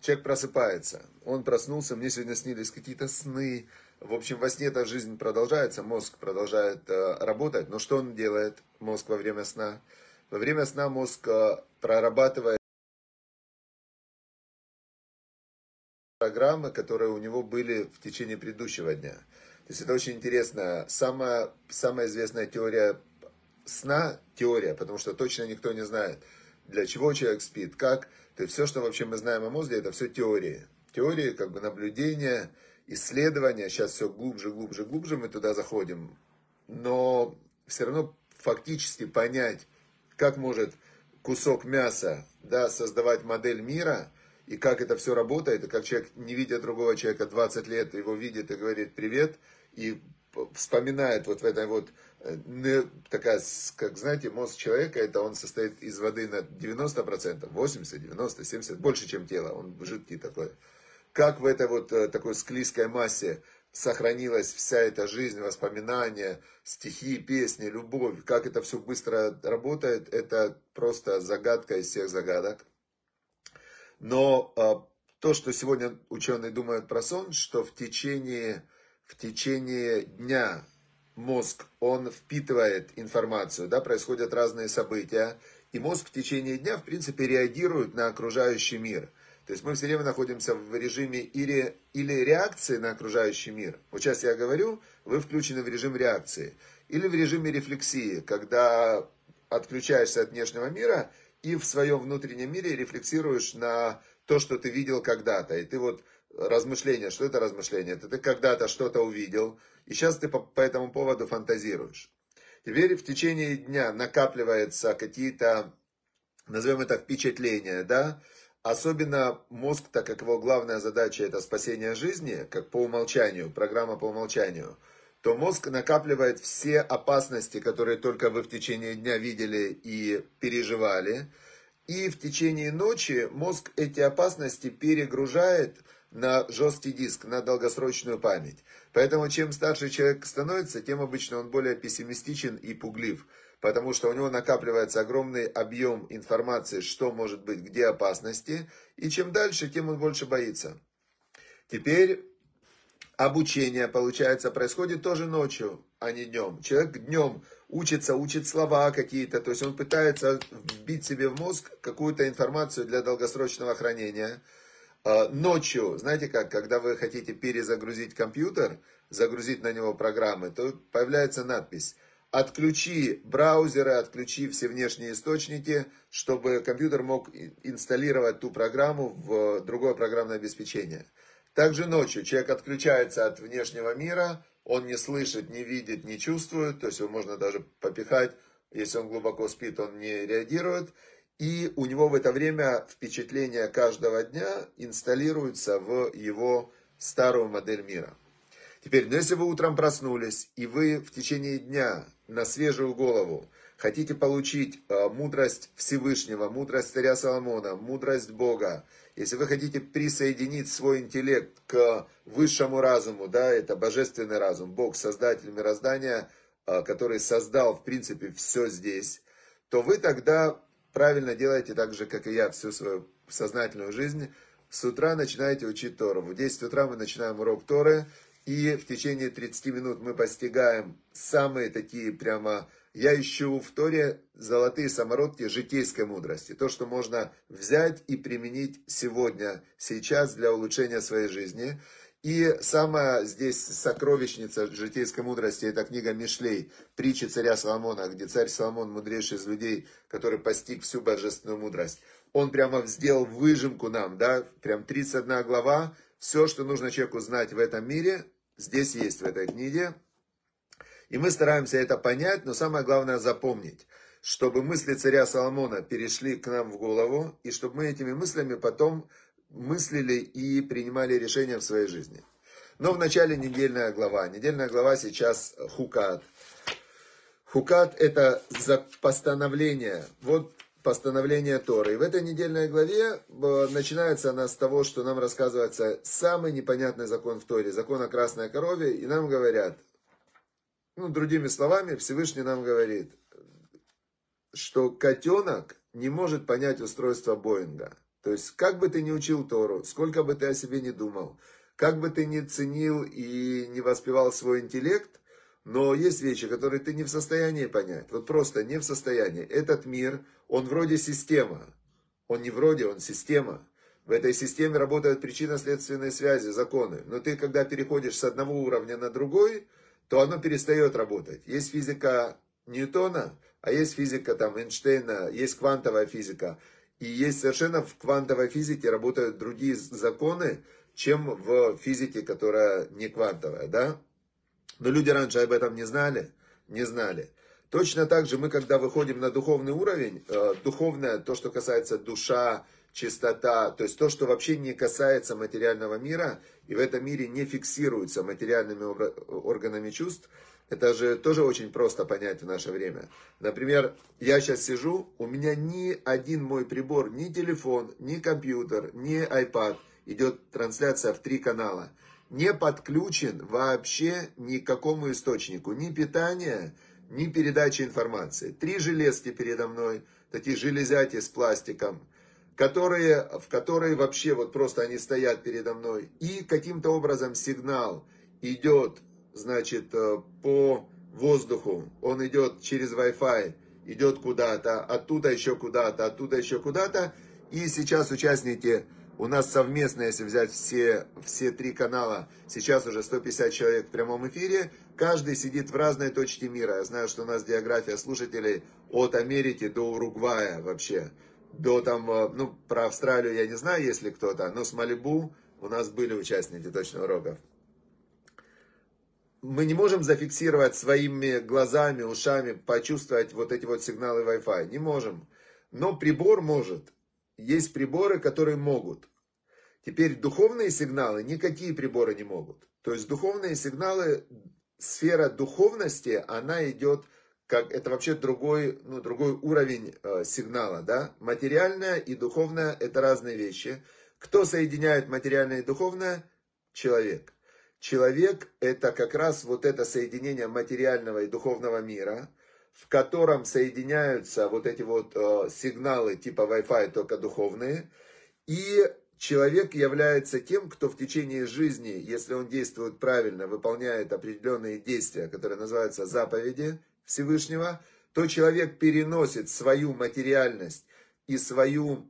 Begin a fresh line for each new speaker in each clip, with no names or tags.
Человек просыпается, он проснулся, мне сегодня снились какие-то сны. В общем, во сне эта жизнь продолжается, мозг продолжает э, работать. Но что он делает, мозг во время сна? Во время сна мозг э, прорабатывает программы, которые у него были в течение предыдущего дня. То есть это очень интересно. Самая, самая известная теория сна, теория, потому что точно никто не знает, для чего человек спит, как. То есть все, что вообще мы знаем о мозге, это все теории. Теории, как бы наблюдения, исследования. Сейчас все глубже, глубже, глубже мы туда заходим. Но все равно фактически понять, как может кусок мяса да, создавать модель мира, и как это все работает, и как человек, не видя другого человека 20 лет, его видит и говорит привет, и вспоминает вот в этой вот, такая, как знаете, мозг человека, это он состоит из воды на 90%, 80, 90, 70, больше, чем тело, он жидкий такой. Как в этой вот э, такой склизкой массе сохранилась вся эта жизнь, воспоминания, стихи, песни, любовь, как это все быстро работает, это просто загадка из всех загадок. Но э, то, что сегодня ученые думают про сон, что в течение в течение дня мозг, он впитывает информацию, да, происходят разные события, и мозг в течение дня, в принципе, реагирует на окружающий мир. То есть мы все время находимся в режиме или, или реакции на окружающий мир. Вот сейчас я говорю, вы включены в режим реакции. Или в режиме рефлексии, когда отключаешься от внешнего мира и в своем внутреннем мире рефлексируешь на то, что ты видел когда-то. И ты вот размышления, что это размышление? Это ты когда-то что-то увидел, и сейчас ты по, по этому поводу фантазируешь. Теперь в течение дня накапливаются какие-то, назовем это впечатления, да, Особенно мозг, так как его главная задача это спасение жизни, как по умолчанию, программа по умолчанию, то мозг накапливает все опасности, которые только вы в течение дня видели и переживали. И в течение ночи мозг эти опасности перегружает на жесткий диск, на долгосрочную память. Поэтому чем старше человек становится, тем обычно он более пессимистичен и пуглив. Потому что у него накапливается огромный объем информации, что может быть, где опасности. И чем дальше, тем он больше боится. Теперь обучение, получается, происходит тоже ночью, а не днем. Человек днем учится, учит слова какие-то, то есть он пытается вбить себе в мозг какую-то информацию для долгосрочного хранения. А, ночью, знаете как, когда вы хотите перезагрузить компьютер, загрузить на него программы, то появляется надпись «Отключи браузеры, отключи все внешние источники, чтобы компьютер мог инсталлировать ту программу в другое программное обеспечение». Также ночью человек отключается от внешнего мира, он не слышит, не видит, не чувствует, то есть его можно даже попихать, если он глубоко спит, он не реагирует, и у него в это время впечатления каждого дня инсталируются в его старую модель мира. Теперь, ну если вы утром проснулись, и вы в течение дня на свежую голову хотите получить э, мудрость Всевышнего, мудрость царя Соломона, мудрость Бога, если вы хотите присоединить свой интеллект к высшему разуму, да, это божественный разум, Бог, создатель мироздания, э, который создал, в принципе, все здесь, то вы тогда правильно делаете так же, как и я, всю свою сознательную жизнь. С утра начинаете учить Тору. В 10 утра мы начинаем урок Торы, и в течение 30 минут мы постигаем самые такие прямо... Я ищу в Торе золотые самородки житейской мудрости. То, что можно взять и применить сегодня, сейчас для улучшения своей жизни. И самая здесь сокровищница житейской мудрости, это книга Мишлей, притчи царя Соломона, где царь Соломон, мудрейший из людей, который постиг всю божественную мудрость. Он прямо сделал выжимку нам, да, прям 31 глава, все, что нужно человеку знать в этом мире, здесь есть в этой книге. И мы стараемся это понять, но самое главное запомнить, чтобы мысли царя Соломона перешли к нам в голову, и чтобы мы этими мыслями потом мыслили и принимали решения в своей жизни. Но в начале недельная глава. Недельная глава сейчас Хукат. Хукат это за постановление. Вот постановление Торы. И в этой недельной главе э, начинается она с того, что нам рассказывается самый непонятный закон в Торе, закон о красной корове, и нам говорят, ну, другими словами, Всевышний нам говорит, что котенок не может понять устройство Боинга. То есть, как бы ты ни учил Тору, сколько бы ты о себе не думал, как бы ты ни ценил и не воспевал свой интеллект, но есть вещи, которые ты не в состоянии понять. Вот просто не в состоянии. Этот мир, он вроде система. Он не вроде, он система. В этой системе работают причинно-следственные связи, законы. Но ты, когда переходишь с одного уровня на другой, то оно перестает работать. Есть физика Ньютона, а есть физика там Эйнштейна, есть квантовая физика. И есть совершенно в квантовой физике работают другие законы, чем в физике, которая не квантовая, да? Но люди раньше об этом не знали, не знали. Точно так же мы, когда выходим на духовный уровень, э, духовное, то, что касается душа, чистота, то есть то, что вообще не касается материального мира, и в этом мире не фиксируется материальными органами чувств, это же тоже очень просто понять в наше время. Например, я сейчас сижу, у меня ни один мой прибор, ни телефон, ни компьютер, ни iPad, идет трансляция в три канала, не подключен вообще ни к какому источнику, ни питания, ни передачи информации. Три железки передо мной, такие железяки с пластиком, которые, в которые вообще вот просто они стоят передо мной. И каким-то образом сигнал идет, значит, э, по воздуху, он идет через Wi-Fi, идет куда-то, оттуда еще куда-то, оттуда еще куда-то. И сейчас участники у нас совместно, если взять все, все три канала, сейчас уже 150 человек в прямом эфире. Каждый сидит в разной точке мира. Я знаю, что у нас география слушателей от Америки до Уругвая вообще. До там, э, ну, про Австралию я не знаю, если кто-то, но с Малибу у нас были участники точно уроков. Мы не можем зафиксировать своими глазами, ушами, почувствовать вот эти вот сигналы Wi-Fi. Не можем. Но прибор может есть приборы, которые могут. Теперь духовные сигналы никакие приборы не могут. То есть духовные сигналы, сфера духовности, она идет как это вообще другой, ну, другой уровень э, сигнала, да? Материальное и духовное это разные вещи. Кто соединяет материальное и духовное? Человек. Человек это как раз вот это соединение материального и духовного мира в котором соединяются вот эти вот э, сигналы типа Wi-Fi, только духовные. И человек является тем, кто в течение жизни, если он действует правильно, выполняет определенные действия, которые называются заповеди Всевышнего, то человек переносит свою материальность и свою...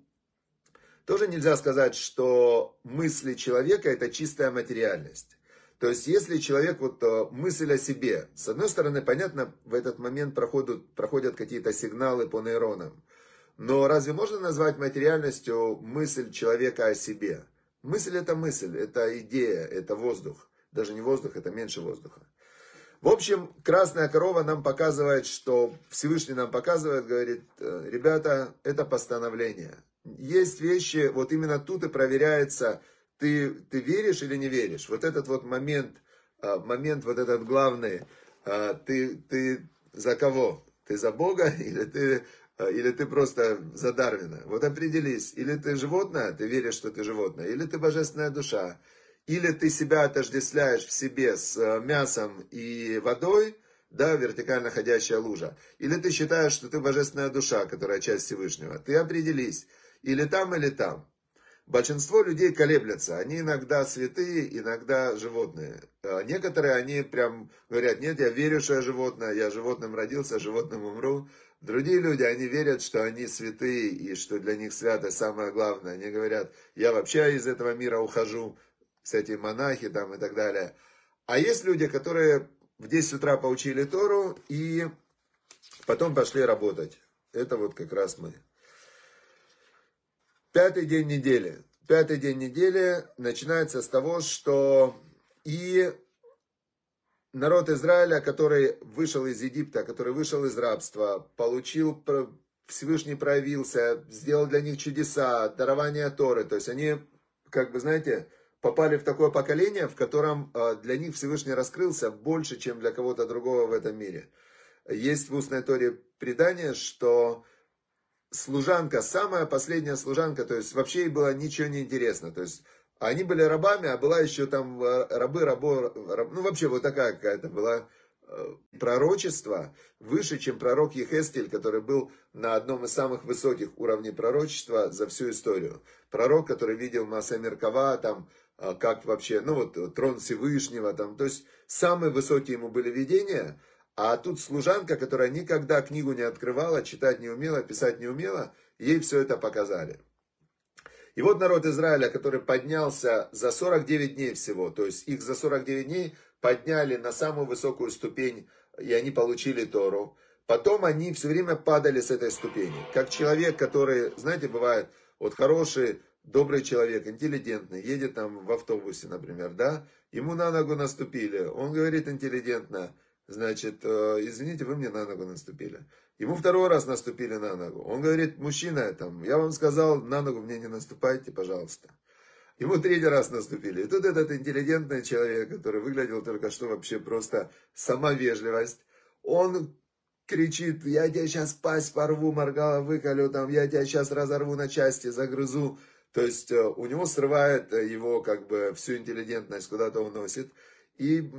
Тоже нельзя сказать, что мысли человека это чистая материальность. То есть, если человек, вот э, мысль о себе, с одной стороны, понятно, в этот момент проходят, проходят какие-то сигналы по нейронам. Но разве можно назвать материальностью мысль человека о себе? Мысль это мысль, это идея, это воздух. Даже не воздух, это меньше воздуха. В общем, красная корова нам показывает, что Всевышний нам показывает, говорит, «Э, ребята, это постановление. Есть вещи, вот именно тут и проверяется, ты, ты веришь или не веришь? Вот этот вот момент, а, момент вот этот главный, а, ты, ты за кого? Ты за Бога или ты, а, или ты просто за Дарвина? Вот определись, или ты животное, ты веришь, что ты животное, или ты божественная душа, или ты себя отождествляешь в себе с мясом и водой, да, вертикально ходящая лужа, или ты считаешь, что ты божественная душа, которая часть Всевышнего. Ты определись, или там, или там. Большинство людей колеблятся. Они иногда святые, иногда животные. А некоторые, они прям говорят, нет, я верю, что я животное, я животным родился, животным умру. Другие люди, они верят, что они святые, и что для них святость самое главное. Они говорят, я вообще из этого мира ухожу, кстати, монахи там и так далее. А есть люди, которые в 10 утра поучили Тору и потом пошли работать. Это вот как раз мы. Пятый день недели. Пятый день недели начинается с того, что и народ Израиля, который вышел из Египта, который вышел из рабства, получил, Всевышний проявился, сделал для них чудеса, дарование Торы. То есть они, как бы, знаете, попали в такое поколение, в котором а, для них Всевышний раскрылся больше, чем для кого-то другого в этом мире. Есть в устной Торе предание, что служанка, самая последняя служанка, то есть вообще ей было ничего не интересно. То есть они были рабами, а была еще там э, рабы, рабо, раб, ну вообще вот такая какая-то была э, пророчество выше, чем пророк Ехестель, который был на одном из самых высоких уровней пророчества за всю историю. Пророк, который видел Маса Меркава, там, э, как вообще, ну вот, трон Всевышнего, там, то есть самые высокие ему были видения, а тут служанка, которая никогда книгу не открывала, читать не умела, писать не умела, ей все это показали. И вот народ Израиля, который поднялся за 49 дней всего, то есть их за 49 дней подняли на самую высокую ступень, и они получили Тору. Потом они все время падали с этой ступени. Как человек, который, знаете, бывает, вот хороший, добрый человек, интеллигентный, едет там в автобусе, например, да, ему на ногу наступили. Он говорит интеллигентно, значит, э, извините, вы мне на ногу наступили. Ему второй раз наступили на ногу. Он говорит, мужчина, там, я вам сказал, на ногу мне не наступайте, пожалуйста. Ему третий раз наступили. И тут этот интеллигентный человек, который выглядел только что вообще просто сама вежливость, он кричит, я тебя сейчас пасть порву, моргала выколю, там, я тебя сейчас разорву на части, загрызу. То есть э, у него срывает его как бы всю интеллигентность, куда-то уносит. И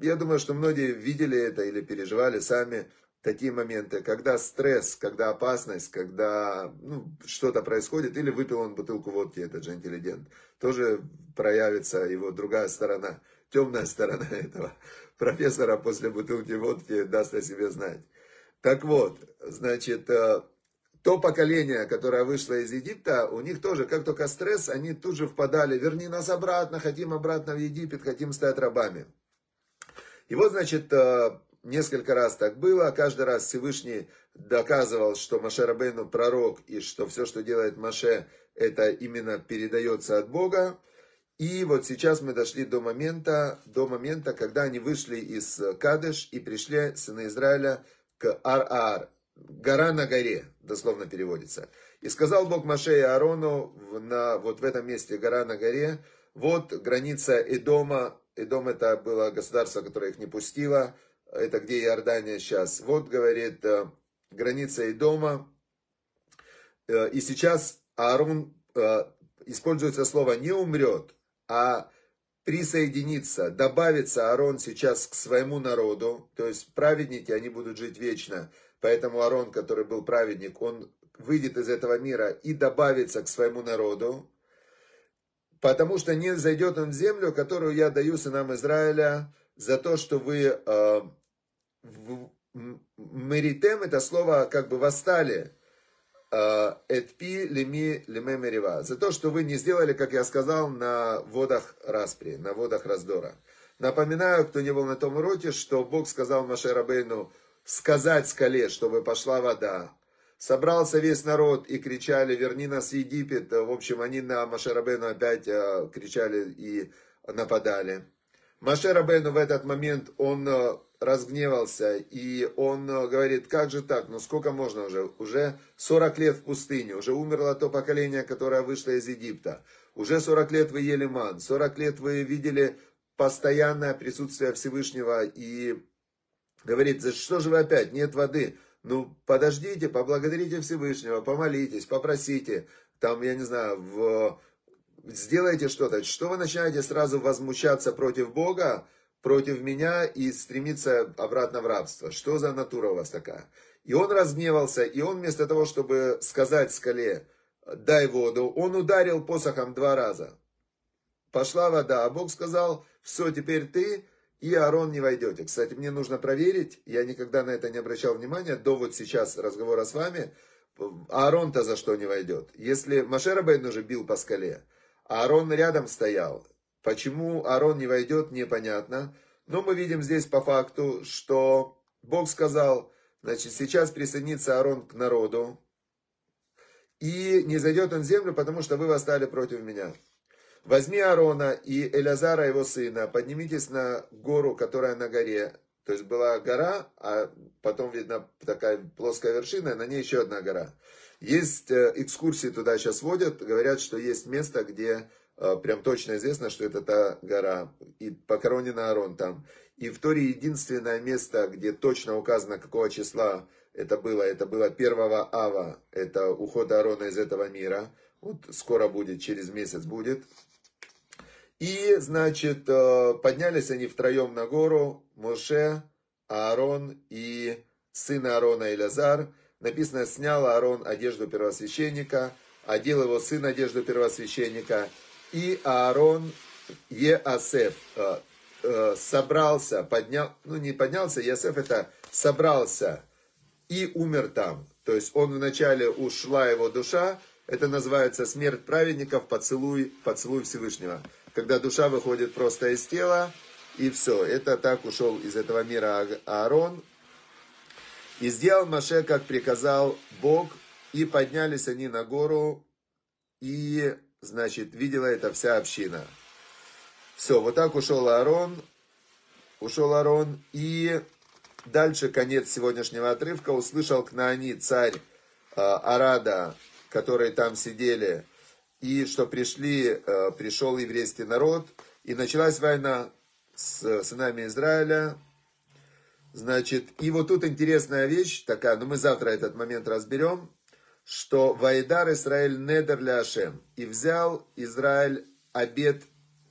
я думаю, что многие видели это или переживали сами такие моменты, когда стресс, когда опасность, когда ну, что-то происходит, или выпил он бутылку водки, этот же интеллигент, тоже проявится его другая сторона, темная сторона этого профессора после бутылки водки даст о себе знать. Так вот, значит, э, то поколение, которое вышло из Египта, у них тоже, как только стресс, они тут же впадали, верни нас обратно, хотим обратно в Египет, хотим стать рабами. И вот, значит, э, несколько раз так было, каждый раз Всевышний доказывал, что Маше Рабейну пророк, и что все, что делает Маше, это именно передается от Бога. И вот сейчас мы дошли до момента, до момента, когда они вышли из Кадыш и пришли, сыны Израиля, к Ар-Аар, гора на горе, дословно переводится. И сказал Бог Маше и Аарону на, вот в этом месте, гора на горе, вот граница Эдома, Эдом это было государство, которое их не пустило, это где Иордания сейчас. Вот, говорит, э, граница Идома. Э, и сейчас Аарон, э, используется слово не умрет, а присоединиться, добавится Аарон сейчас к своему народу, то есть праведники, они будут жить вечно, поэтому Аарон, который был праведник, он выйдет из этого мира и добавится к своему народу, потому что не зайдет он в землю, которую я даю сынам Израиля, за то, что вы Меритем это слово как бы восстали. Этпи леми леме мерива. За то, что вы не сделали, как я сказал, на водах распри, на водах раздора. Напоминаю, кто не был на том уроке, что Бог сказал Маше Рабейну сказать скале, чтобы пошла вода. Собрался весь народ и кричали, верни нас в Египет. В общем, они на Маше Рабейну опять а, кричали и нападали. Маше Рабейну в этот момент, он а, разгневался, и он э, говорит, как же так, ну сколько можно уже, уже 40 лет в пустыне, уже умерло то поколение, которое вышло из Египта, уже 40 лет вы ели ман, 40 лет вы видели постоянное присутствие Всевышнего, и говорит, за что же вы опять, нет воды, ну подождите, поблагодарите Всевышнего, помолитесь, попросите, там, я не знаю, в... сделайте что-то, что вы начинаете сразу возмущаться против Бога, против меня и стремиться обратно в рабство. Что за натура у вас такая? И он разгневался, и он вместо того, чтобы сказать скале, дай воду, он ударил посохом два раза. Пошла вода, а Бог сказал, все, теперь ты и Аарон не войдете. Кстати, мне нужно проверить, я никогда на это не обращал внимания, до вот сейчас разговора с вами, Аарон-то за что не войдет? Если Машера Бейн уже бил по скале, а Аарон рядом стоял, Почему Аарон не войдет, непонятно. Но мы видим здесь по факту, что Бог сказал, значит, сейчас присоединится Аарон к народу, и не зайдет он в землю, потому что вы восстали против меня. Возьми Аарона и Элязара, его сына, поднимитесь на гору, которая на горе. То есть была гора, а потом видно такая плоская вершина, на ней еще одна гора. Есть э, экскурсии туда сейчас водят, говорят, что есть место, где Э, прям точно известно, что это та гора, и похоронен Аарон там. И в Торе единственное место, где точно указано, какого числа это было, это было 1 ава, это уход Аарона из этого мира. Вот скоро будет, через месяц будет. И, значит, э, поднялись они втроем на гору, Моше, Аарон и сын Аарона Илязар. Написано, снял Аарон одежду первосвященника, одел его сын одежду первосвященника, и Аарон Еасеф э, э, собрался, поднял, ну не поднялся, Еасеф это собрался и умер там. То есть он вначале ушла его душа, это называется смерть праведников, поцелуй, поцелуй Всевышнего. Когда душа выходит просто из тела, и все. Это так ушел из этого мира Аарон. И сделал Маше, как приказал Бог, и поднялись они на гору, и, значит, видела это вся община. Все, вот так ушел Аарон, ушел Аарон, и дальше конец сегодняшнего отрывка. Услышал к Наани царь э, Арада, которые там сидели, и что пришли, э, пришел еврейский народ, и началась война с сынами Израиля. Значит, и вот тут интересная вещь такая, но мы завтра этот момент разберем, что Вайдар Израиль недер ля Ашем, и взял Израиль обед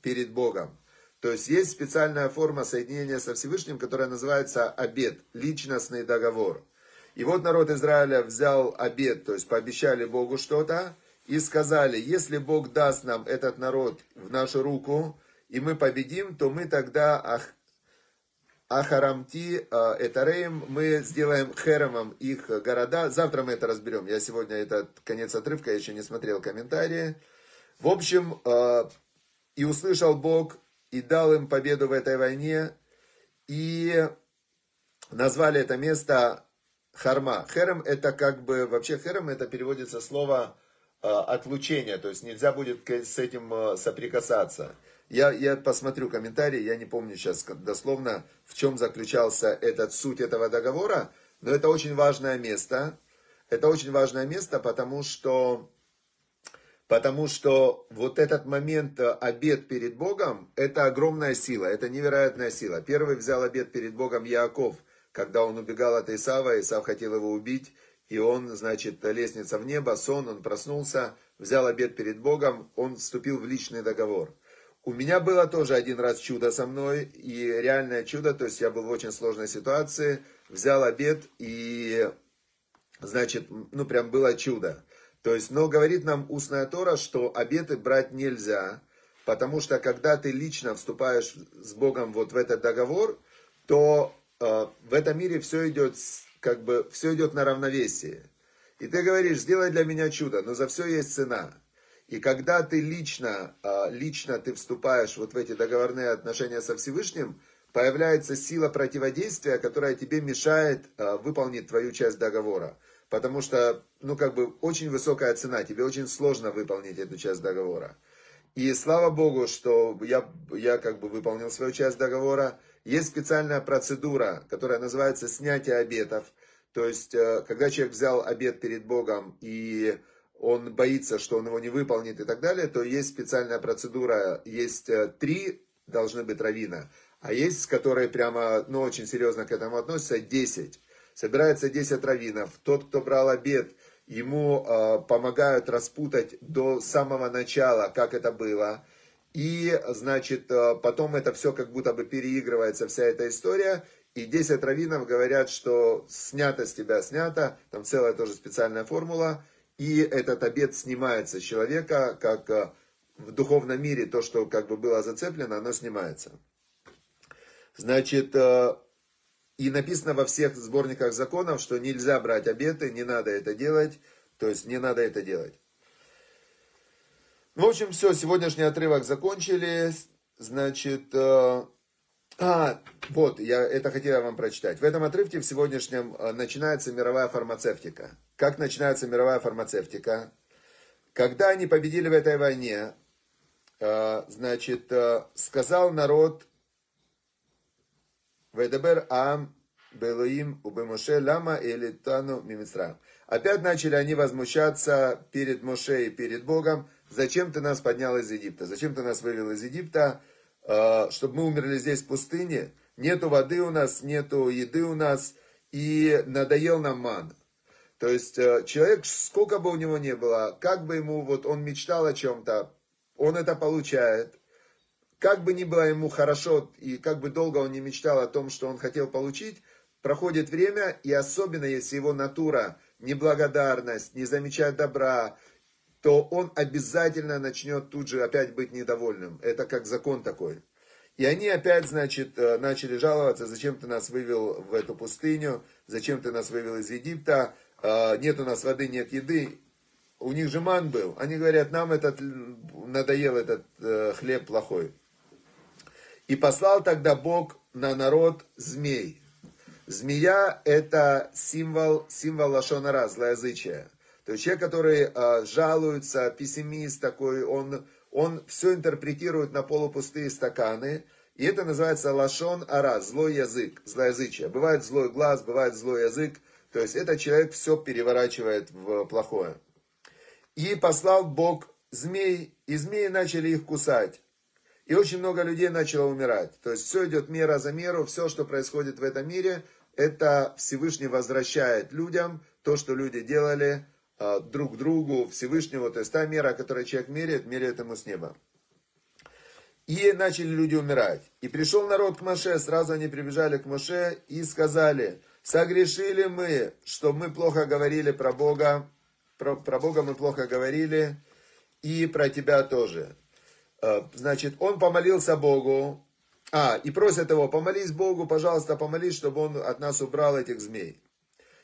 перед Богом. То есть есть специальная форма соединения со Всевышним, которая называется обед, личностный договор. И вот народ Израиля взял обед, то есть пообещали Богу что-то, и сказали, если Бог даст нам этот народ в нашу руку, и мы победим, то мы тогда ах, Ахарамти, а, Этареем, мы сделаем Херамом их города. Завтра мы это разберем. Я сегодня, это конец отрывка, я еще не смотрел комментарии. В общем, а, и услышал Бог, и дал им победу в этой войне, и назвали это место Харма. Херем это как бы, вообще херем это переводится слово отлучение, то есть нельзя будет с этим соприкасаться. Я, я посмотрю комментарии, я не помню сейчас дословно, в чем заключался этот суть этого договора, но это очень важное место. Это очень важное место, потому что, потому что вот этот момент э, обед перед Богом, это огромная сила, это невероятная сила. Первый взял обед перед Богом Яаков, когда он убегал от Исава, Исав хотел его убить, и он, значит, лестница в небо, сон, он проснулся, взял обед перед Богом, он вступил в личный договор. У меня было тоже один раз чудо со мной, и реальное чудо, то есть я был в очень сложной ситуации, взял обед, и, значит, ну прям было чудо. То есть, но говорит нам устная Тора, что обеты брать нельзя, потому что когда ты лично вступаешь с Богом вот в этот договор, то э, в этом мире все идет, как бы, все идет на равновесие. И ты говоришь, сделай для меня чудо, но за все есть цена. И когда ты лично, а, лично ты вступаешь вот в эти договорные отношения со Всевышним, появляется сила противодействия, которая тебе мешает а, выполнить твою часть договора. Потому что, ну, как бы, очень высокая цена, тебе очень сложно выполнить эту часть договора. И слава Богу, что я, я как бы выполнил свою часть договора. Есть специальная процедура, которая называется снятие обетов. То есть, э, когда человек взял обет перед Богом и он боится, что он его не выполнит и так далее, то есть специальная процедура, есть э, три должны быть равина, а есть, которые прямо, ну, очень серьезно к этому относятся, 10. Собирается 10 раввинов. Тот, кто брал обед, ему э, помогают распутать до самого начала, как это было. И, значит, э, потом это все как будто бы переигрывается, вся эта история. И 10 раввинов говорят, что снято с тебя, снято. Там целая тоже специальная формула и этот обед снимается с человека, как э, в духовном мире то, что как бы было зацеплено, оно снимается. Значит, э, и написано во всех сборниках законов, что нельзя брать обеты, не надо это делать, то есть не надо это делать. Ну, в общем, все, сегодняшний отрывок закончили. Значит, э, а, вот, я это хотел вам прочитать. В этом отрывке в сегодняшнем э, начинается мировая фармацевтика. Как начинается мировая фармацевтика? Когда они победили в этой войне, э, значит, э, сказал народ Ведебер Ам Белуим Убемоше Лама Элитану Мимисра. Опять начали они возмущаться перед Моше и перед Богом. Зачем ты нас поднял из Египта? Зачем ты нас вывел из Египта? А, чтобы мы умерли здесь в пустыне, нету воды у нас, нету еды у нас, и надоел нам ман. То есть э, человек, сколько бы у него ни было, как бы ему, вот он мечтал о чем-то, он это получает. Как бы ни было ему хорошо, и как бы долго он не мечтал о том, что он хотел получить, проходит время, и особенно если его натура неблагодарность, не замечать добра, то он обязательно начнет тут же опять быть недовольным. Это как закон такой. И они опять, значит, э, начали жаловаться, зачем ты нас вывел в эту пустыню, зачем ты нас вывел из Египта, э, нет у нас воды, нет еды. У них же ман был. Они говорят, нам этот надоел этот э, хлеб плохой. И послал тогда Бог на народ змей. Змея это символ, символ лошонара, злоязычия. То есть человек, который э, жалуется, пессимист такой, он, он все интерпретирует на полупустые стаканы. И это называется лашон ара, злой язык, злоязычие. Бывает злой глаз, бывает злой язык. То есть этот человек все переворачивает в плохое. И послал Бог змей, и змеи начали их кусать. И очень много людей начало умирать. То есть все идет мера за меру, все, что происходит в этом мире, это Всевышний возвращает людям то, что люди делали друг другу, Всевышнего. То есть та мера, которую человек меряет, меряет ему с неба. И начали люди умирать. И пришел народ к Моше, сразу они прибежали к Моше и сказали, согрешили мы, что мы плохо говорили про Бога, про, про Бога мы плохо говорили, и про тебя тоже. А, значит, он помолился Богу, а, и просят его, помолись Богу, пожалуйста, помолись, чтобы он от нас убрал этих змей.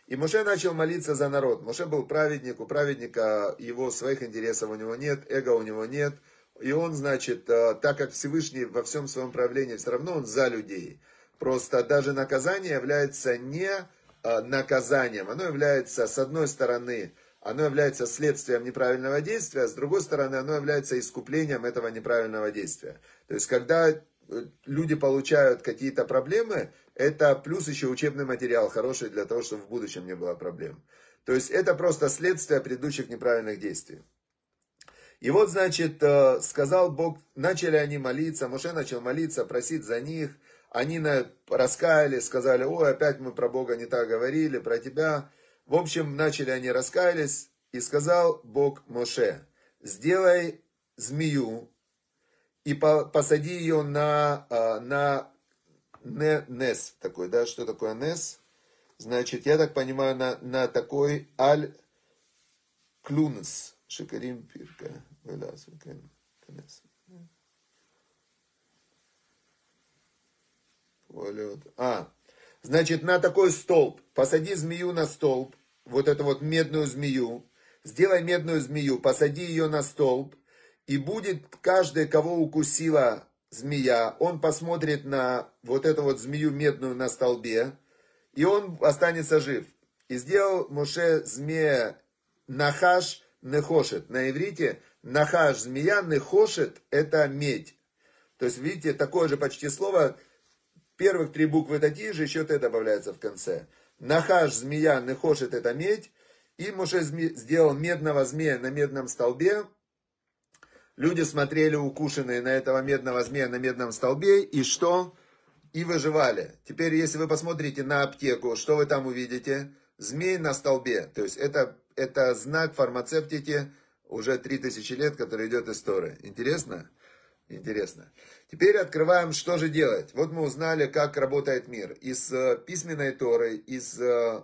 И Моше начал молиться за народ. Моше был праведник, у праведника его своих интересов у него нет, эго у него нет. И он, значит, э, так как Всевышний во всем своем проявлении, все равно он за людей. Просто даже наказание является не э, наказанием. Оно является, с одной стороны, оно является следствием неправильного действия, а с другой стороны, оно является искуплением этого неправильного действия. То есть, когда люди получают какие-то проблемы, это плюс еще учебный материал хороший для того, чтобы в будущем не было проблем. То есть это просто следствие предыдущих неправильных действий. И вот, значит, э, сказал Бог, начали они молиться, Моше начал молиться, просить за них. Они раскаялись, сказали, ой, опять мы про Бога не так говорили, про тебя. В общем, начали они раскаялись, и сказал Бог Моше, сделай змею, и посади ее на, а, на нес такой, да, что такое нес? Значит, я так понимаю, на, на такой аль клунс, шикарим пирка, А, значит, на такой столб, посади змею на столб, вот эту вот медную змею, сделай медную змею, посади ее на столб, и будет каждый, кого укусила змея, он посмотрит на вот эту вот змею медную на столбе, и он останется жив. И сделал Моше змея Нахаш Нехошет. На иврите Нахаш змея Нехошет это медь. То есть, видите, такое же почти слово, первых три буквы такие же, еще Т добавляется в конце. Нахаш змея Нехошет это медь. И Моше сделал медного змея на медном столбе, Люди смотрели укушенные на этого медного змея на медном столбе, и что? И выживали. Теперь, если вы посмотрите на аптеку, что вы там увидите? Змей на столбе. То есть это, это знак фармацевтики уже 3000 лет, который идет история. Интересно? Интересно. Теперь открываем, что же делать. Вот мы узнали, как работает мир. Из э, письменной Торы, из э,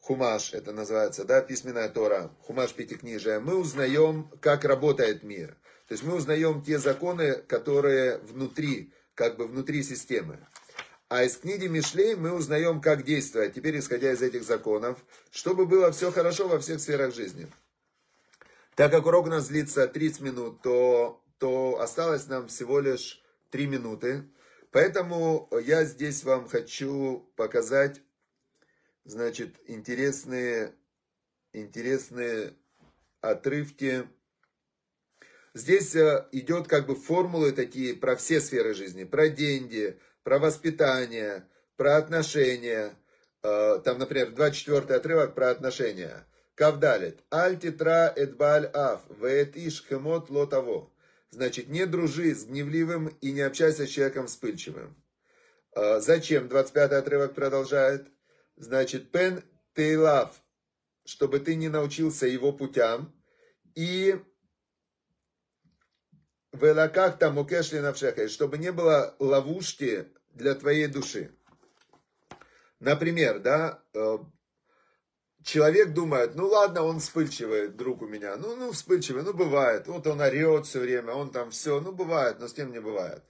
Хумаш, это называется, да, письменная Тора, Хумаш Пятикнижия, мы узнаем, как работает мир. То есть мы узнаем те законы, которые внутри, как бы внутри системы. А из книги Мишлей мы узнаем, как действовать, теперь исходя из этих законов, чтобы было все хорошо во всех сферах жизни. Так как урок у нас длится 30 минут, то, то осталось нам всего лишь 3 минуты. Поэтому я здесь вам хочу показать значит, интересные, интересные отрывки. Здесь э, идет как бы формулы такие про все сферы жизни, про деньги, про воспитание, про отношения. Э, там, например, 24 отрывок про отношения. Кавдалит. Аль титра эдбаль аф, веэтиш хемот лотаво. Значит, не дружи с гневливым и не общайся с человеком вспыльчивым. Э, зачем? 25 отрывок продолжает. Значит, пен тейлав, чтобы ты не научился его путям. И в элаках там укешли навшеха, чтобы не было ловушки для твоей души. Например, да, э, человек думает, ну ладно, он вспыльчивый, друг у меня, ну, ну вспыльчивый, ну бывает, вот он орет все время, он там все, ну бывает, но с тем не бывает.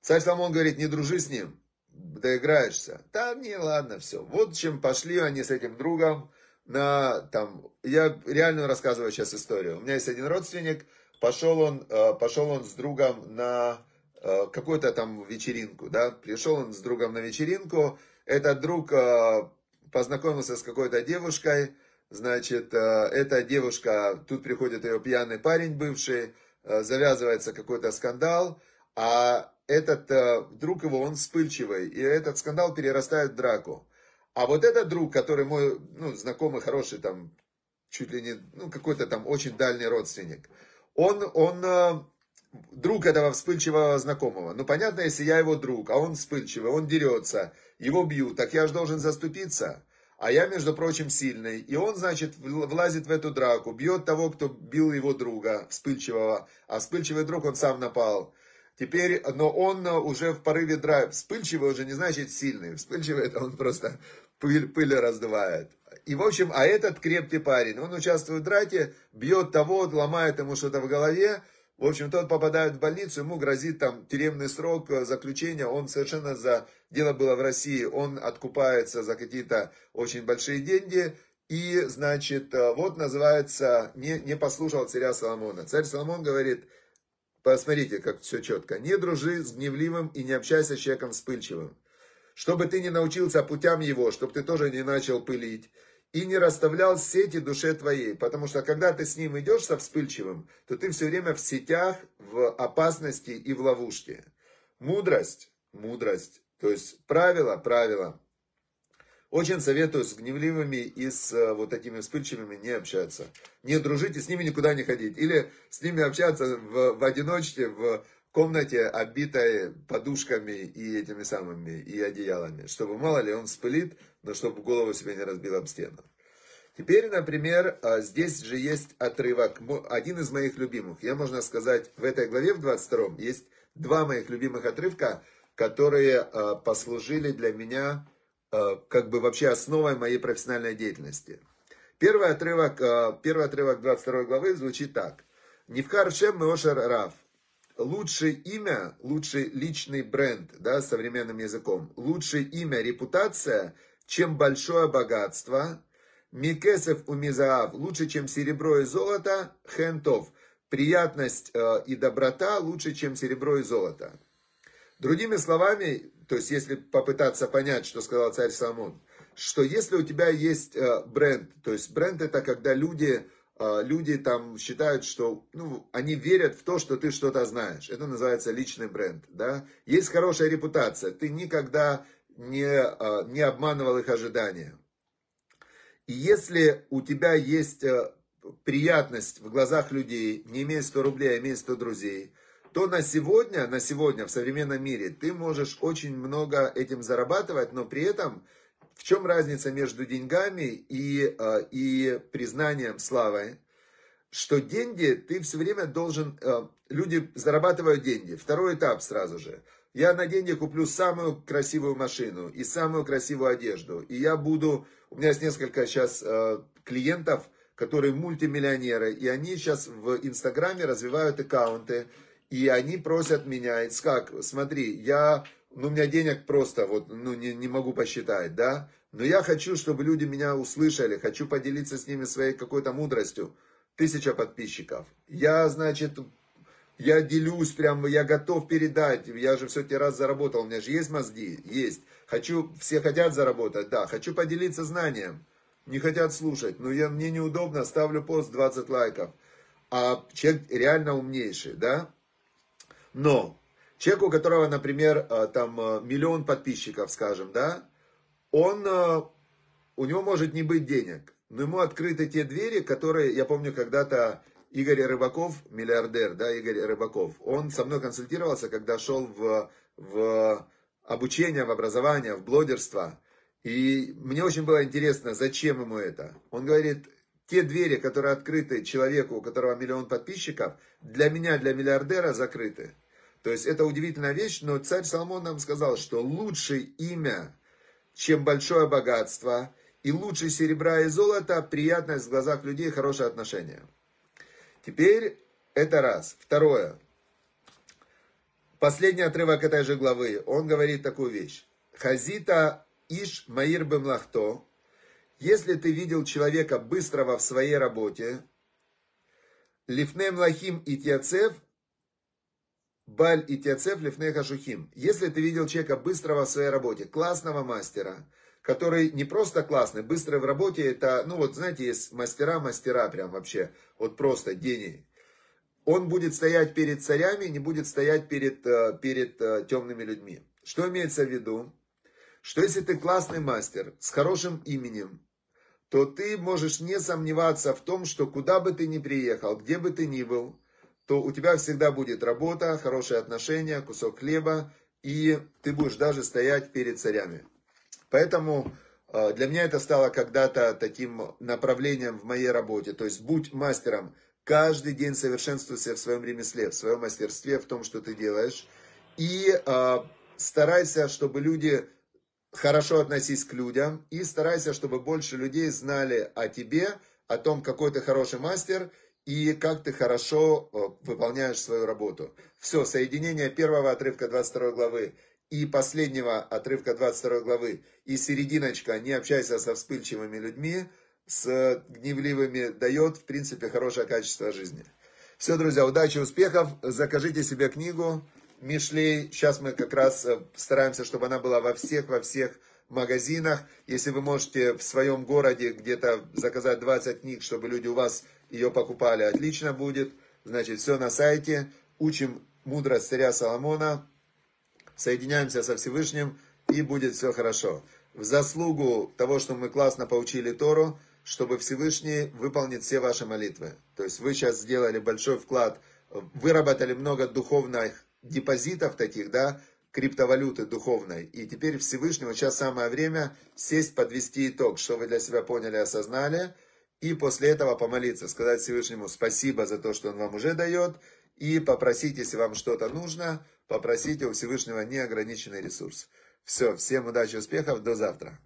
Царь Соломон говорит, не дружи с ним, доиграешься. Да, не, ладно, все. Вот чем пошли они с этим другом на, там, я реально рассказываю сейчас историю. У меня есть один родственник, пошел он, э, пошел он с другом на э, какую-то там вечеринку, да, пришел он с другом на вечеринку, этот друг э, познакомился с какой-то девушкой, значит, эта девушка, тут приходит ее пьяный парень бывший, завязывается какой-то скандал, а этот друг его, он вспыльчивый, и этот скандал перерастает в драку. А вот этот друг, который мой, ну, знакомый, хороший, там, чуть ли не, ну, какой-то там очень дальний родственник, он, он э, друг этого вспыльчивого знакомого. Ну, понятно, если я его друг, а он вспыльчивый, он дерется, его бьют, так я же должен заступиться. А я, между прочим, сильный. И он, значит, влазит в эту драку, бьет того, кто бил его друга, вспыльчивого. А вспыльчивый друг, он сам напал. Теперь, но он уже в порыве драйва. Вспыльчивый уже не значит сильный. Вспыльчивый это он просто пыль, пыль раздувает. И, в общем, а этот крепкий парень, он участвует в драке, бьет того, ломает ему что-то в голове. В общем, тот попадает в больницу, ему грозит там тюремный срок э, заключения. Он совершенно за... Дело было в России, он откупается за какие-то очень большие деньги. И, значит, э, вот называется, не, не послушал царя Соломона. Царь Соломон говорит, посмотрите, как все четко. Не дружи с гневливым и не общайся с человеком вспыльчивым чтобы ты не научился путям его, чтобы ты тоже не начал пылить, и не расставлял сети душе твоей, потому что когда ты с ним идешь со вспыльчивым, то ты все время в сетях, в опасности и в ловушке. Мудрость, мудрость, то есть правило, правило. Очень советую с гневливыми и с э, вот такими вспыльчивыми не общаться. Не дружить и с ними никуда не ходить. Или с ними общаться в, в одиночестве, в комнате, обитой подушками и этими самыми, и одеялами, чтобы, мало ли, он вспылит, но чтобы голову себе не разбил об стену. Теперь, например, а, здесь же есть отрывок, один из моих любимых. Я, можно сказать, в этой главе, в 22 есть два моих любимых отрывка, которые а, послужили для меня как бы вообще основой моей профессиональной деятельности. Первый отрывок, первый отрывок 22 главы звучит так. Невкар Шем Меошер Рав лучшее имя, лучший личный бренд, да, современным языком, лучшее имя, репутация, чем большое богатство, Микесов у Мизаав, лучше, чем серебро и золото, хентов, приятность э, и доброта лучше, чем серебро и золото. Другими словами, то есть если попытаться понять, что сказал царь Соломон, что если у тебя есть э, бренд, то есть бренд это когда люди а, люди там считают, что ну, они верят в то, что ты что-то знаешь. Это называется личный бренд. Да? Есть хорошая репутация. Ты никогда не, а, не обманывал их ожидания. И если у тебя есть э, приятность в глазах людей, не имея 100 рублей, а имея 100 друзей, то на сегодня, на сегодня в современном мире ты можешь очень много этим зарабатывать, но при этом в чем разница между деньгами и, а, и признанием славы? Что деньги ты все время должен... А, люди зарабатывают деньги. Второй этап сразу же. Я на деньги куплю самую красивую машину и самую красивую одежду. И я буду... У меня есть несколько сейчас а, клиентов, которые мультимиллионеры. И они сейчас в Инстаграме развивают аккаунты. И они просят меня, как, смотри, я ну, у меня денег просто, вот, ну, не, не могу посчитать, да, но я хочу, чтобы люди меня услышали, хочу поделиться с ними своей какой-то мудростью. Тысяча подписчиков. Я, значит, я делюсь прям, я готов передать, я же все-таки раз заработал, у меня же есть мозги, есть. Хочу, все хотят заработать, да, хочу поделиться знанием, не хотят слушать, но я, мне неудобно, ставлю пост 20 лайков, а человек реально умнейший, да, но Человек, у которого, например, э, там э, миллион подписчиков, скажем, да, он, э, у него может не быть денег, но ему открыты те двери, которые, я помню, когда-то Игорь Рыбаков, миллиардер, да, Игорь Рыбаков, он со мной консультировался, когда шел в, в обучение, в образование, в блогерство. И мне очень было интересно, зачем ему это. Он говорит, те двери, которые открыты человеку, у которого миллион подписчиков, для меня, для миллиардера закрыты. То есть это удивительная вещь, но царь Соломон нам сказал, что лучшее имя чем большое богатство. И лучше серебра и золота приятность в глазах людей, хорошее отношение. Теперь это раз. Второе. Последний отрывок этой же главы. Он говорит такую вещь. Хазита иш маир бемлахто. Если ты видел человека быстрого в своей работе, лифнем лахим и тяцев, баль и тяцев лифне хашухим. Если ты видел человека быстрого в своей работе, классного мастера, который не просто классный, быстрый в работе, это, ну вот знаете, есть мастера-мастера прям вообще, вот просто гений. Он будет стоять перед царями, не будет стоять перед, э, перед э, темными людьми. Что имеется в виду? Что если ты классный мастер с хорошим именем, то ты можешь не сомневаться в том, что куда бы ты ни приехал, где бы ты ни был, то у тебя всегда будет работа, хорошие отношения, кусок хлеба, и ты будешь даже стоять перед царями. Поэтому э, для меня это стало когда-то таким направлением в моей работе. То есть будь мастером, каждый день совершенствуйся в своем ремесле, в своем мастерстве, в том, что ты делаешь. И э, старайся, чтобы люди хорошо относись к людям. И старайся, чтобы больше людей знали о тебе, о том, какой ты хороший мастер и как ты хорошо э, выполняешь свою работу. Все, соединение первого отрывка 22 главы и последнего отрывка 22 главы, и серединочка, не общайся со вспыльчивыми людьми, с гневливыми, дает, в принципе, хорошее качество жизни. Все, друзья, удачи, успехов, закажите себе книгу Мишлей. Сейчас мы как раз э, стараемся, чтобы она была во всех, во всех магазинах. Если вы можете в своем городе где-то заказать 20 книг, чтобы люди у вас ее покупали, отлично будет. Значит, все на сайте. Учим мудрость царя Соломона соединяемся со Всевышним, и будет все хорошо. В заслугу того, что мы классно поучили Тору, чтобы Всевышний выполнит все ваши молитвы. То есть вы сейчас сделали большой вклад, выработали много духовных депозитов таких, да, криптовалюты духовной. И теперь Всевышнему сейчас самое время сесть, подвести итог, что вы для себя поняли, осознали, и после этого помолиться, сказать Всевышнему спасибо за то, что Он вам уже дает, и попросить, если вам что-то нужно, попросите у Всевышнего неограниченный ресурс. Все, всем удачи, успехов, до завтра.